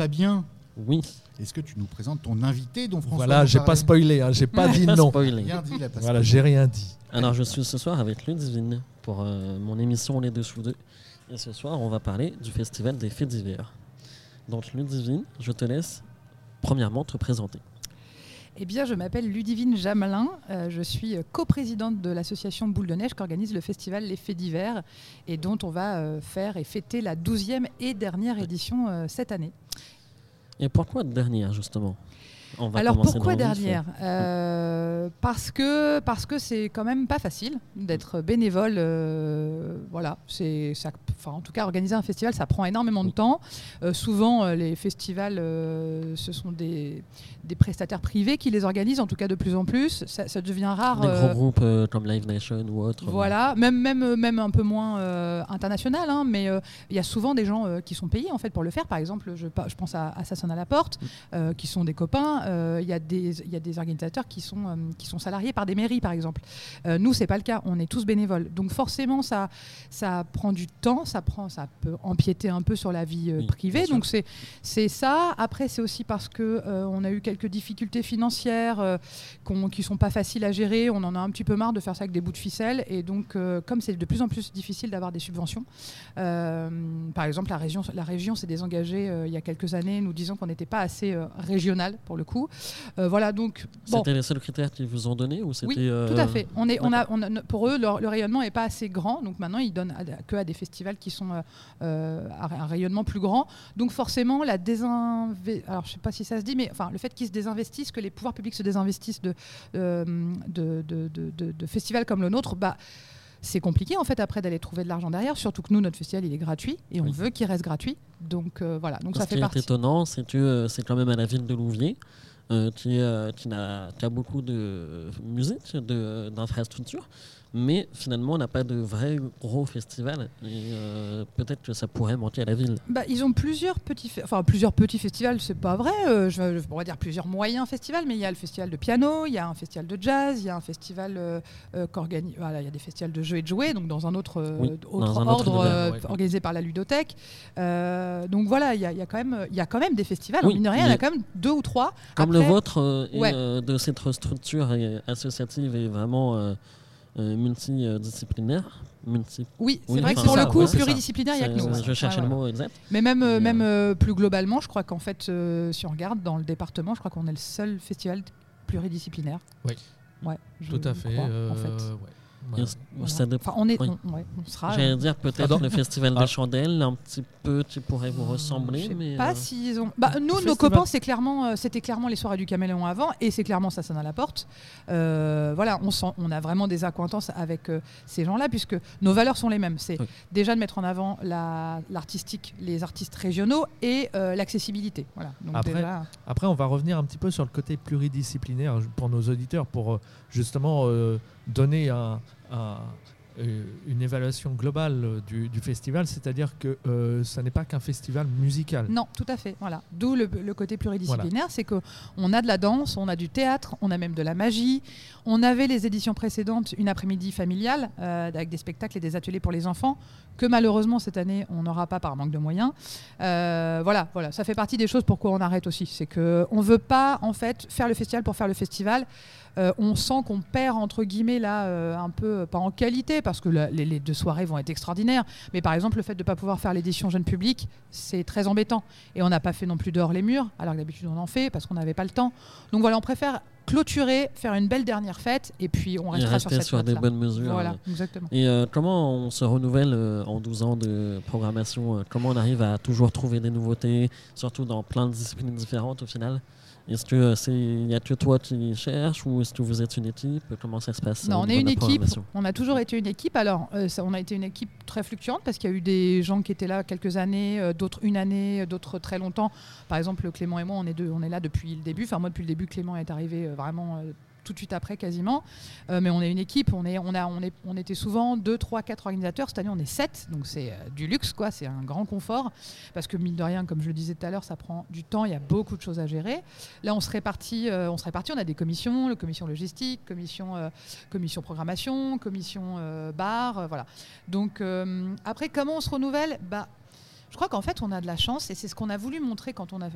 Fabien, Oui, est-ce que tu nous présentes ton invité dont François Voilà, j'ai pas spoilé, hein, j'ai pas dit pas non. Rien dit, il a pas Voilà, spoilé. j'ai rien dit. Alors, je suis ce soir avec Ludivine pour euh, mon émission Les Deux sous deux. Et ce soir, on va parler du festival des faits divers. Donc, Ludivine, je te laisse premièrement te présenter. Eh bien, je m'appelle Ludivine Jamelin. euh, je suis coprésidente de l'association Boule de Neige qui organise le festival Les Faits d'hiver et dont on va euh, faire et fêter la 12e et dernière édition euh, cette année. Et pourquoi dernière, justement? On va Alors pourquoi dernière? Euh, Parce que parce que c'est quand même pas facile d'être bénévole. euh, voilà, c'est ça. Enfin, en tout cas, organiser un festival, ça prend énormément de temps. Euh, souvent, les festivals, ce sont des, des prestataires privés qui les organisent. En tout cas, de plus en plus, ça, ça devient rare. Des gros groupes comme Live Nation ou autres. voilà, même, même, même un peu moins international, hein, mais il y a souvent des gens qui sont payés en fait pour le faire. Par exemple, je, pense à, à sonne à la porte, euh, qui sont des copains. Euh, Il y, a des- il y a des organisateurs qui sont, euh, qui sont salariés par des mairies, par exemple. Euh, nous, c'est pas le cas. On est tous bénévoles. Donc forcément, ça, ça prend du temps, ça, prend, ça peut empiéter un peu sur la vie euh, Oui, privée. Donc c'est c'est ça. Après, c'est aussi parce que euh, on a eu quelques difficultés financières euh, qui sont pas faciles à gérer. On en a un petit peu marre de faire ça avec des bouts de ficelle. Et donc, euh, comme c'est de plus en plus difficile d'avoir des subventions, euh, par exemple, la région, la région s'est désengagée euh, il y a quelques années, nous disant qu'on n'était pas assez euh, régional pour le coup. Euh, voilà, donc bon. C'était les seuls critères qu'ils vous ont donnés ou c'était Oui, euh, tout à fait. On est, on a, on a- pour eux, leur- le rayonnement n'est pas assez grand. Donc maintenant, ils donnent à- que à des festivals qui sont euh, euh, à un rayonnement plus grand. Donc forcément, la désinve- alors je sais pas si ça se dit, mais enfin le fait qu'ils se désinvestissent, que les pouvoirs publics se désinvestissent de, euh, de, de- de- de- de festivals comme le nôtre, bah c'est compliqué en fait après d'aller trouver de l'argent derrière. Surtout que nous, notre festival, il est gratuit et on Oui. veut qu'il reste gratuit. Donc euh, voilà. Donc Ce ça qui fait est partie. étonnant, c'est que euh, c'est quand même à la ville de Louviers, euh, qui, qui, n'a- qui a beaucoup de musique, de- d'infrastructures, mais finalement on n'a pas de vrai gros festival. Euh, peut-être que ça pourrait manquer à la ville. Bah, ils ont plusieurs petits, enfin plusieurs petits festivals, c'est pas vrai. euh, je, je pourrais dire plusieurs moyens festivals, mais il y a le festival de piano, il y a un festival de jazz, il y a un festival euh, euh, voilà, il y a des festivals de jeux et de jouets, donc dans un autre, euh, Oui, autre dans un autre ordre ouais. organisé par la ludothèque. Donc voilà, il y a, il y a quand même, il y a quand même des festivals. Oui, en mine de rien, il y en a quand même deux ou trois. Comme le vôtre Ouais. de cette structure associative est vraiment multidisciplinaire. Multi Oui, c'est Oui, vrai que pour ça, le coup, ouais, pluridisciplinaire, il y a que nous. je ouais. cherchais Ouais, le mot exact. Mais même, euh, même euh, plus globalement, je crois qu'en fait, euh, si on regarde dans le département, je crois qu'on est le seul festival pluridisciplinaire. Oui. Ouais, Tout à fait. crois, euh, en fait. Ouais. Et Ouais. dépend. Enfin, on, est, Oui. on, ouais, on sera. J'allais euh, dire peut-être le festival Ah. des chandelles, un petit peu qui pourrait vous je ressembler, sais mais pas euh, s'ils ont. Bah, nous, nos festival. copains, c'est clairement, euh, c'était clairement les soirées du Caméléon avant, et c'est clairement ça sonne à la porte. Euh, voilà, on sent, on a vraiment des accointances avec euh, ces gens-là, puisque nos valeurs sont les mêmes. C'est Oui. déjà de mettre en avant la- l'artistique, les artistes régionaux et euh, l'accessibilité. Voilà. Donc Après, déjà- Après, on va revenir un petit peu sur le côté pluridisciplinaire pour nos auditeurs, pour euh, justement euh, donner un- une évaluation globale euh, du, du festival, c'est-à-dire que euh, ça n'est pas qu'un festival musical. Non, tout à fait. Voilà. D'où le, le côté pluridisciplinaire, c'est qu'on a de la danse, on a du théâtre, on a même de la magie. On avait les éditions précédentes une après-midi familiale euh, avec des spectacles et des ateliers pour les enfants que malheureusement cette année on n'aura pas par manque de moyens. Euh, voilà, voilà, ça fait partie des choses pourquoi on arrête aussi, c'est que on veut pas en fait faire le festival pour faire le festival. Euh, on sent qu'on perd entre guillemets là euh, un peu pas en qualité parce que la- les, les deux soirées vont être extraordinaires. Mais par exemple le fait de ne pas pouvoir faire l'édition jeune public c'est très embêtant. Et on n'a pas fait non plus dehors les murs alors que d'habitude on en fait parce qu'on n'avait pas le temps. Donc voilà on préfère clôturer faire une belle dernière fête et puis on restera sur cette sur des bonnes mesures. voilà exactement. Et euh, comment on se renouvelle euh, en 12 ans de programmation? Euh, Comment on arrive à toujours trouver des nouveautés, surtout dans plein de disciplines différentes au final? Est-ce que euh, c'est y a que toi qui cherches ou est-ce que vous êtes une équipe? Comment ça se passe Non, on est une équipe. On a toujours été une équipe. Alors, euh, ça- on a été une équipe très fluctuante parce qu'il y a eu des gens qui étaient là quelques années, euh, d'autres une année, d'autres très longtemps. Par exemple, Clément et moi, on est, deux, on est là depuis le début. Enfin, moi, depuis le début, Clément est arrivé euh, vraiment tout de suite après, quasiment. Euh, mais on est une équipe. On, est, on, a, on, est, on était souvent 2, 3, 4 organisateurs. Cette année, on est 7. Donc, c'est euh, du luxe, quoi. C'est un grand confort. Parce que, mine de rien, comme je le disais tout à l'heure, ça prend du temps. Il y a beaucoup de choses à gérer. Là, on se répartit. euh, on se répartit. On a des commissions, le commission logistique, commission commission programmation, commission bar, voilà. Donc après, comment on se renouvelle? Bah, je crois qu'en fait, on a de la chance et c'est ce qu'on a voulu montrer quand on a.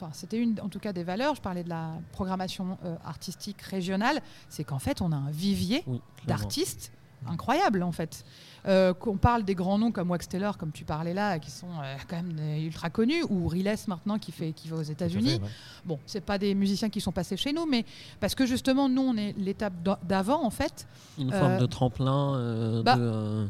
enfin, c'était une, en tout cas, des valeurs. Je parlais de la programmation artistique régionale. C'est qu'en fait, on a un vivier d'artistes incroyable, en fait. Euh, qu'on parle des grands noms comme Wax Taylor, comme tu parlais là, qui sont euh, quand même ultra connus, ou Riles maintenant qui, fait, qui va aux États-Unis. Bon, c'est pas des musiciens qui sont passés chez nous, mais parce que justement, nous, on est l'étape d'avant, en fait. Une forme euh, de tremplin. Bah,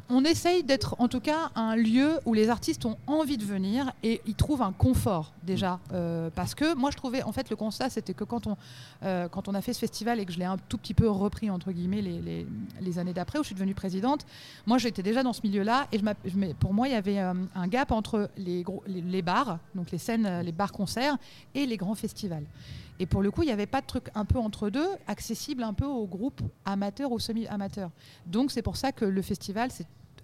on essaye d'être, en tout cas, un lieu où les artistes ont envie de venir et ils trouvent un confort, déjà. Mm. parce que moi, je trouvais, en fait, le constat, c'était que quand on, quand on a fait ce festival et que je l'ai un tout petit peu repris, entre guillemets, les, les, les années d'après, où je suis devenue présidente, moi, j'étais déjà dans ce milieu-là et pour moi, il y avait euh, un gap entre les, bars, donc les scènes, euh, les bars-concerts, et les grands festivals. Et pour le coup, il n'y avait pas de truc un peu entre deux, accessible un peu aux groupes amateurs ou semi-amateurs. Donc c'est pour ça que le festival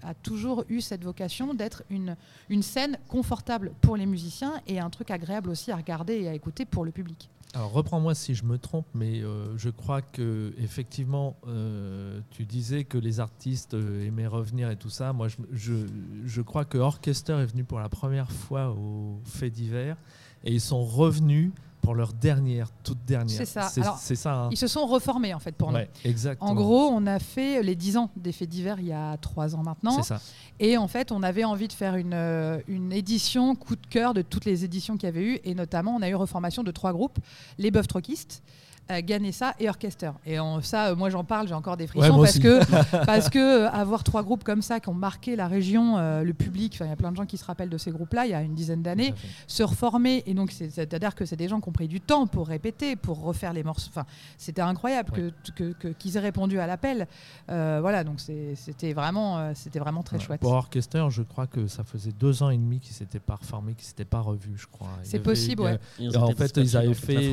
a toujours eu cette vocation d'être une scène confortable pour les musiciens et un truc agréable aussi à regarder et à écouter pour le public. Alors reprends-moi si je me trompe, mais euh, je crois que effectivement, euh, tu disais que les artistes euh, aimaient revenir et tout ça. Moi, je, crois que Orchester est venu pour la première fois au fait d'hiver et ils sont revenus pour leur dernière, toute dernière. C'est ça. C'est ça. Hein. Ils se sont reformés en fait pour ouais, nous. Exactement. En gros, on a fait les 10 ans des faits divers il y a 3 ans maintenant. C'est ça. Et en fait, on avait envie de faire une, euh, une édition coup de cœur de toutes les éditions qu'il y avait eu. Et notamment, on a eu reformation de trois groupes les Bœufs Troquistes, Ganessa et Orchester. Et en, ça, euh, moi j'en parle, j'ai encore des frissons parce, que, parce que avoir trois groupes comme ça qui ont marqué la région, le public, il y a plein de gens qui se rappellent de ces groupes-là il y a une dizaine d'années, se reformer. Et donc, c'est-à-dire que c'est des gens qui ont pris du temps pour répéter, pour refaire les morceaux. Enfin, c'était incroyable que, que, qu'ils aient répondu à l'appel. voilà, donc c'était vraiment, c'était vraiment très chouette. Pour Orchester, je crois que ça faisait deux ans et demi qu'ils s'étaient pas reformés, qu'ils s'étaient pas revus, je crois. C'est possible, ouais. en fait, ils avaient fait.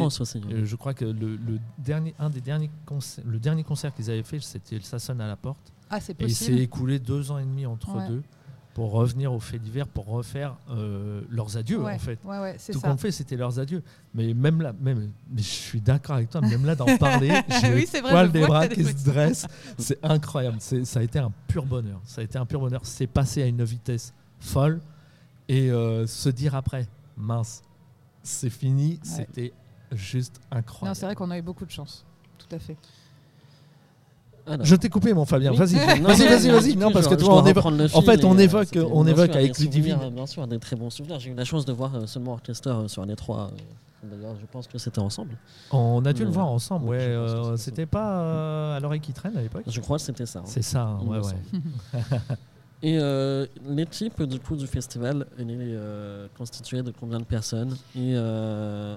Je crois que le, le dernier, un des derniers concerts, le dernier concert qu'ils avaient fait, c'était Ça sonne à la porte. Ah, c'est possible. Et il s'est écoulé deux ans et demi entre deux pour revenir au fait d'hiver, pour refaire euh, leurs adieux en fait. Tout qu'on fait, c'était leurs adieux. Mais même là, même, mais je suis d'accord avec toi, même là d'en parler, j'ai oui, le poil des bras qui se dressent. C'est incroyable. Ça a été un pur bonheur. Ça a été un pur bonheur. C'est passé à une vitesse folle et euh, se dire après, mince, c'est fini. C'était juste incroyable. c'est vrai qu'on a eu beaucoup de chance. Tout à fait. Je t'ai coupé, mon Fabien. Vas-y, vas-y, vas-y, vas-y. Non, parce que toi, on évoque, en fait, on évoque, on évoque avec Ludivine. Bien sûr, des très bons souvenirs. J'ai eu la chance de voir euh, seulement Orchester euh, sur un 3 D'ailleurs, je pense que c'était ensemble. On a dû le voir ensemble, ouais. Euh, c'était pas à l'oreille qui traîne à l'époque Je crois que c'était ça. Hein. C'est ça, ouais, ouais. Et euh, l'équipe du coup du festival, elle est euh, constituée de combien de personnes Et euh,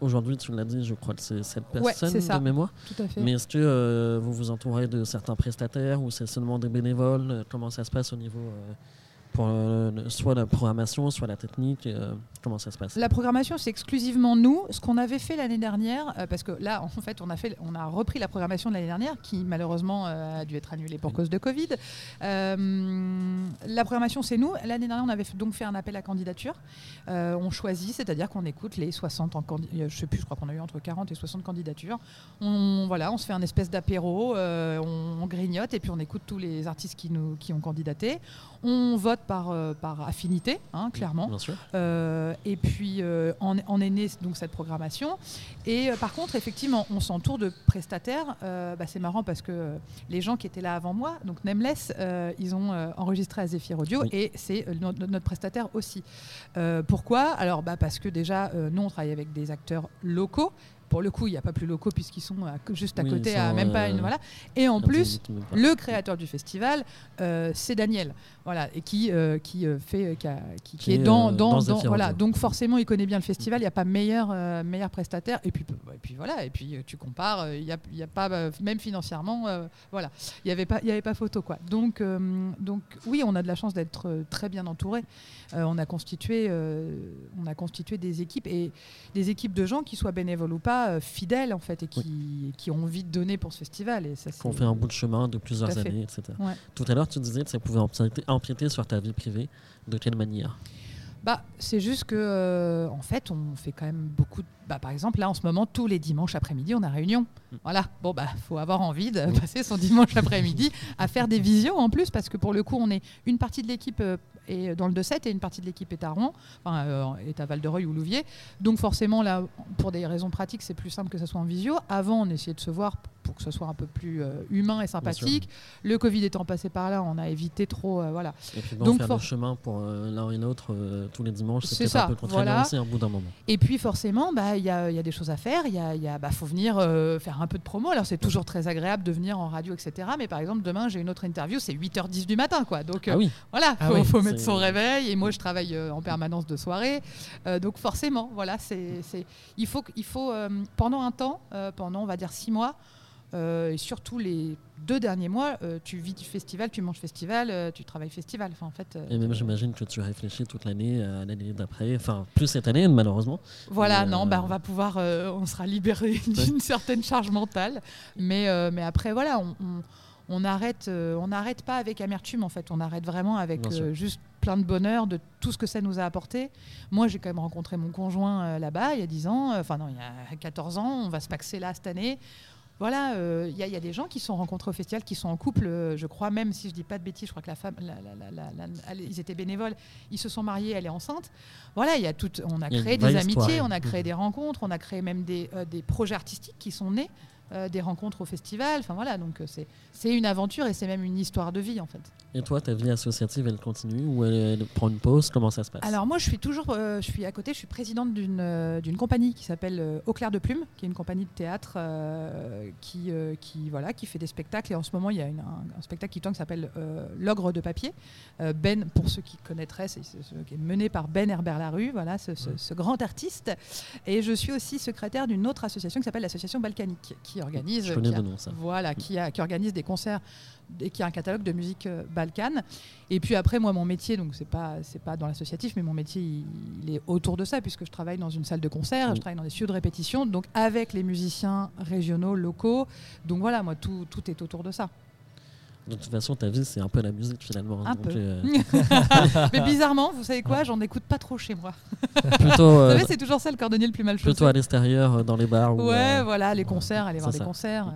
aujourd'hui, tu l'as dit, je crois que c'est 7 personnes de mémoire. Tout à fait. Mais est-ce que vous vous entourez de certains prestataires ou c'est seulement des bénévoles? Comment ça se passe au niveau pour soit la programmation, soit la technique euh, Comment ça se passe? La programmation, c'est exclusivement nous. Ce qu'on avait fait l'année dernière, euh, parce que là, en fait, on a, fait, on a repris la programmation de l'année dernière, qui malheureusement euh, a dû être annulée pour cause de Covid. la programmation, c'est nous. L'année dernière, on avait donc fait un appel à candidature. on choisit, c'est-à-dire qu'on écoute les 60 en Je sais plus, je crois qu'on a eu entre 40 et 60 candidatures. On, voilà, on se fait un espèce d'apéro, on, on, grignote et puis on écoute tous les artistes qui, nous, qui ont candidaté. On vote par, euh, par affinité, hein, clairement. Euh, et puis, euh, en, est née donc, cette programmation. Et par contre, effectivement, on s'entoure de prestataires. Bah, c'est marrant parce que les gens qui étaient là avant moi, donc Nameless, ils ont enregistré à Zephyr Audio et c'est notre prestataire aussi. pourquoi? Alors, bah, parce que déjà, nous, on travaille avec des acteurs locaux pour le coup, il n'y a pas plus locaux puisqu'ils sont juste à côté, à même pas une voilà. Et en plus, le créateur du festival, c'est Daniel voilà, et qui, euh, qui euh, fait, euh, qui, qui, est dans, dans, dans, voilà. Donc forcément, il connaît bien le festival. Il n'y a pas meilleur, meilleur prestataire. Et puis, et puis voilà. Et puis tu compares. Il n'y a, y a, pas, même financièrement, voilà. Il n'y avait pas, il y avait pas photo quoi. Donc, donc oui, on a de la chance d'être très bien entouré. on a constitué, on a constitué des équipes et des équipes de gens qui soient bénévoles ou pas, fidèles en fait, et qui, qui ont envie de donner pour ce festival. Et ça, on fait un bout de chemin de plusieurs années, etc. Tout à l'heure, tu disais que ça pouvait empiéter sur ta vie privée De quelle manière? Bah, C'est juste que, euh, en fait, on fait quand même beaucoup. De... Bah, par exemple, là, en ce moment, tous les dimanches après-midi, on a réunion. Voilà. Bon, bah, faut avoir envie de passer son dimanche après-midi à faire des visions en plus, parce que pour le coup, on est une partie de l'équipe euh, est dans le 2-7 et une partie de l'équipe est à Rouen, enfin, euh, est à Val-de-Reuil ou Louviers. Donc, forcément, là, pour des raisons pratiques, c'est plus simple que ça soit en visio. Avant, on essayait de se voir pour que ce soit un peu plus humain et sympathique. Le Covid étant passé par là, on a évité trop. voilà. Et puis, Donc, faire le chemin pour l'un et l'autre tous les dimanches, c'est ça, un peu contraignant aussi, un bout d'un moment. Et puis forcément, bah, il y, a, y, a, des choses à faire. Il y a, y a bah, faut venir euh, faire un peu de promo. Alors c'est toujours très agréable de venir en radio, etc. Mais par exemple, demain, j'ai une autre interview, c'est 8h10 du matin. Quoi. Donc ah oui. Euh, voilà, il ah faut, mettre son réveil. Et moi, je travaille euh, en permanence de soirée. donc forcément, voilà, c'est, il faut, il faut pendant un temps, pendant on va dire six mois, euh, et surtout les deux derniers mois, euh, tu vis du festival, tu manges festival, euh, tu travailles festival. Enfin, en fait, et même j'imagine que tu réfléchis toute l'année à l'année d'après, enfin plus cette année malheureusement. Voilà, non, bah, on va pouvoir, on sera libéré d'une certaine charge mentale, mais, mais après voilà, on, on, arrête, on n'arrête pas avec amertume en fait, on arrête vraiment avec juste plein de bonheur de tout ce que ça nous a apporté. Moi, j'ai quand même rencontré mon conjoint là-bas il y a 10 ans, enfin non, il y a 14 ans, on va se paxer là cette année voilà, il euh, y, a des gens qui sont rencontrés au festival, qui sont en couple, euh, je crois, même si je dis pas de bêtises, je crois que la femme, ils étaient bénévoles, ils se sont mariés, elle est enceinte. Voilà, il y a tout, on a créé des amitiés, on a créé des rencontres, on a créé même des, euh, des projets artistiques qui sont nés euh, des rencontres au festival. Enfin voilà, donc euh, c'est une aventure et c'est même une histoire de vie en fait. Et toi, ta vie associative, elle continue ou elle, prend une pause? Comment ça se passe? Alors moi, je suis toujours, euh, je suis à côté, je suis présidente d'une d'une compagnie qui s'appelle Au clair de plume, qui est une compagnie de théâtre qui qui voilà, qui fait des spectacles. Et en ce moment, il y a un, spectacle qui tourne qui s'appelle L'ogre de papier. ben, pour ceux qui connaîtraient, c'est qui est mené par Ben Herbert Larue, voilà, ce, ce, grand artiste. Et je suis aussi secrétaire d'une autre association qui s'appelle l'association Balkanique, qui organise, voilà, qui, a, qui organise des concerts et qui a un catalogue de musique euh, balkane. Et puis après, moi, mon métier, donc c'est pas c'est pas dans l'associatif, mais mon métier, il, est autour de ça puisque je travaille dans une salle de concert, je travaille dans des studios de répétition, donc avec les musiciens régionaux, locaux. Donc voilà, moi, tout, tout est autour de ça. De toute façon, ta vie, c'est un peu la musique finalement. Un peu. Euh, mais bizarrement, vous savez quoi J'en écoute pas trop chez moi. Plutôt, vous savez, euh, c'est toujours ça le cordonnier le plus mal chaussé. Plutôt à l'extérieur, euh, dans les bars. Ouais, voilà, les concerts, aller voir des concerts.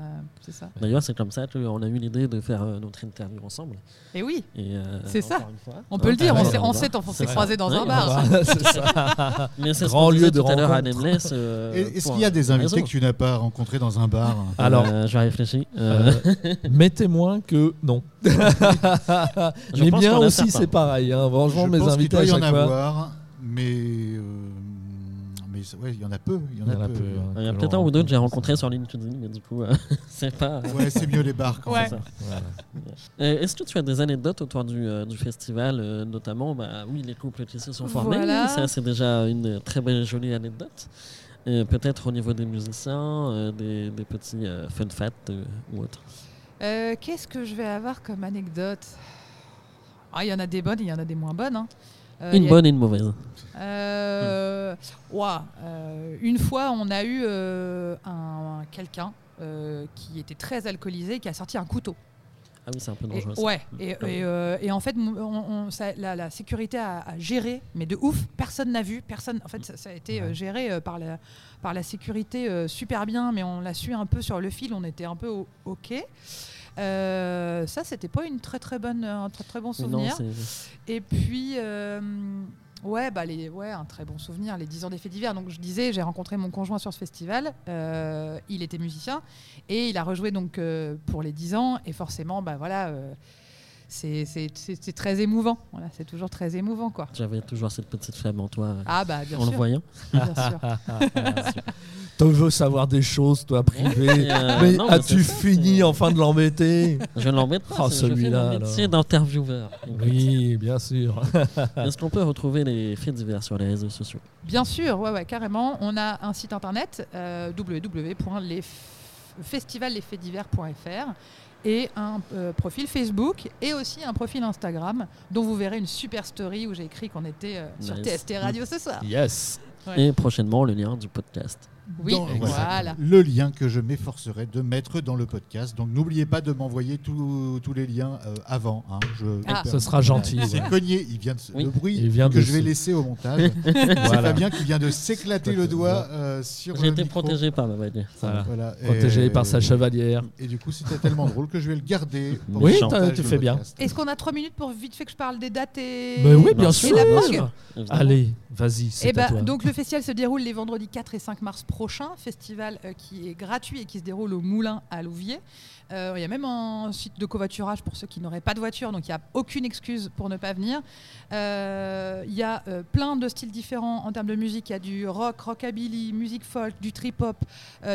c'est ça. D'ailleurs, c'est comme ça qu'on a eu l'idée de faire notre interview ensemble. Et oui. c'est ça. on peut le dire, on s'est on s'est croisés dans un bar. c'est ça. Mais c'est Grand lieu de tout à l'heure à Nameless. Est-ce qu'il y a des invités que tu n'as pas rencontrés dans un bar Alors, je vais réfléchir. Mes témoins que non. les miens aussi, c'est pareil. Hein. Franchement, mes invités il doit y en avoir, mais. Euh, mais ouais, il y en a peu. Il y en, a, peu. Il y a peut-être un ou deux que j'ai rencontrés sur LinkedIn, mais du coup, euh, c'est pas. Ouais, c'est mieux les bars quand ouais. ça. Euh, est-ce que tu as des anecdotes autour du, du festival, notamment bah, Oui, les couples qui se sont formés. Ça, c'est déjà une très belle, jolie anecdote. Peut-être au niveau des musiciens, des, des, petits fun facts ou autres. Euh, qu'est-ce que je vais avoir comme anecdote? Ah, Il y en a des bonnes, il y en a des moins bonnes. Hein. Euh, une bonne et une mauvaise. Euh, une fois, on a eu un, quelqu'un qui était très alcoolisé qui a sorti un couteau. Ah oui, c'est un peu dangereux. Et, ouais, et, en fait, la, sécurité a, géré, mais de ouf, personne n'a vu. Personne, en fait, ça, a été géré par la, par la sécurité super bien, mais on l'a su un peu sur le fil, on était un peu OK. Euh, ça, c'était pas une très très bonne, un très très bon souvenir. et puis, euh, ouais, bah les, ouais, un très bon souvenir, les 10 ans des faits divers. Donc je disais, j'ai rencontré mon conjoint sur ce festival. Euh, il était musicien et il a rejoué donc pour les 10 ans. Et forcément, bah voilà c'est très émouvant. Voilà, c'est toujours très émouvant. quoi. J'avais toujours cette petite flamme en toi ah, bah, bien en le voyant. Bien sûr. Tu veux savoir des choses, toi, privées? Euh, mais as-tu fini enfin de l'embêter? Je ne l'embête pas. Oh, celui-là. C'est d'intervieweur. Oui, bien sûr. Est-ce qu'on peut retrouver les faits divers sur les réseaux sociaux? Bien sûr, ouais, ouais, carrément. On a un site internet euh, et un euh, profil Facebook et aussi un profil Instagram dont vous verrez une super story où j'ai écrit qu'on était euh, sur TST Radio ce soir. Yes. Et prochainement le lien du podcast. Oui, dans- voilà. le lien que je m'efforcerai de mettre dans le podcast. Donc n'oubliez pas de m'envoyer tous tous les liens euh, avant. hein. Je- Ah. Ce sera gentil. Il s'est ouais. cogné, il vient de se- Oui. le bruit Il vient que de je vais se- laisser au montage. C'est Voilà. Fabien qui vient de s'éclater le doigt euh, sur J'ai été micro. protégé par ma baguette. Voilà. Voilà. Protégé Et- par sa chevalière. Et du coup, c'était tellement drôle que je vais le garder. pour Oui, le tu fais bien. Est-ce qu'on a trois minutes pour vite fait que je parle des dates et, Mais oui, bien sûr. et la. Allez, vas-y, c'est Eh ben, donc le festival se déroule les vendredis 4 et 5 mars prochains, festival euh, qui est gratuit et qui se déroule au Moulin à Louviers. Euh, Il y a même un site de covoiturage pour ceux qui n'auraient pas de voiture, donc il n'y a aucune excuse pour ne pas venir. Euh, Il y a plein de styles différents en termes de musique. Il y a du rock, rockabilly, musique folk, du trip-hop,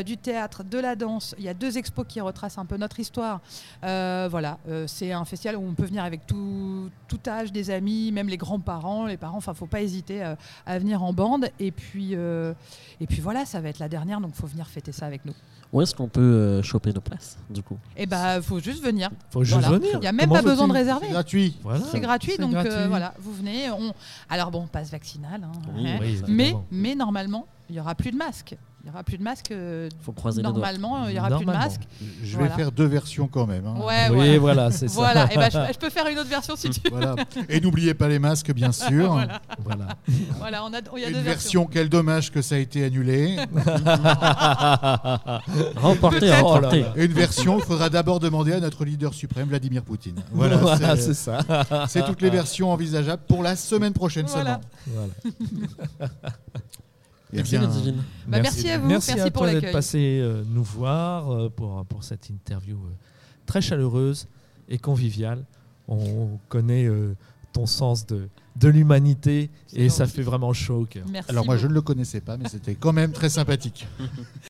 du théâtre, de la danse. Il y a deux expos qui retracent un peu notre histoire. Voilà, c'est un festival où on peut venir avec tout, tout âge, des amis, même les grands-parents, les parents. Enfin, faut pas hésiter à venir en bande. Et puis, et puis voilà, ça va être la dernière, donc faut venir fêter ça avec nous. Où est-ce qu'on peut euh, choper nos places, du coup? Et bah, faut juste venir. Faut juste Voilà. venir. Il n'y a même Comment pas besoin de réserver. C'est gratuit. Voilà. C'est gratuit, donc euh, voilà, vous venez. On... Alors bon, passe vaccinal. hein, Oui, hein. Oui, mais, mais normalement, il y aura plus de masques. Il y aura plus de masques. euh, faut croiser normalement, il y aura plus de masques. Je vais Voilà. faire deux versions quand même. hein. Ouais, Oui, voilà. voilà, c'est ça. Voilà, et ben, je, je peux faire une autre version si tu veux. Voilà. Et n'oubliez pas les masques, bien sûr. Voilà. Voilà. Voilà, on a, il y a Une deux versions. version, quel dommage que ça a été annulé. Remporté, remporté. une version, il faudra d'abord demander à notre leader suprême, Vladimir Poutine. Voilà, Voilà, c'est- c'est ça. c'est toutes les versions envisageables pour la semaine prochaine Voilà. seulement. Voilà. Eh Merci, bien, Ludivine. Bah, merci à vous, Merci, merci à pour toi l'accueil. d'être passé euh, nous voir euh, pour, pour cette interview euh, très chaleureuse et conviviale. On connaît euh, ton sens de, de l'humanité et ça fait vraiment chaud au cœur. Merci Alors moi, je ne le connaissais pas, mais c'était quand même très sympathique.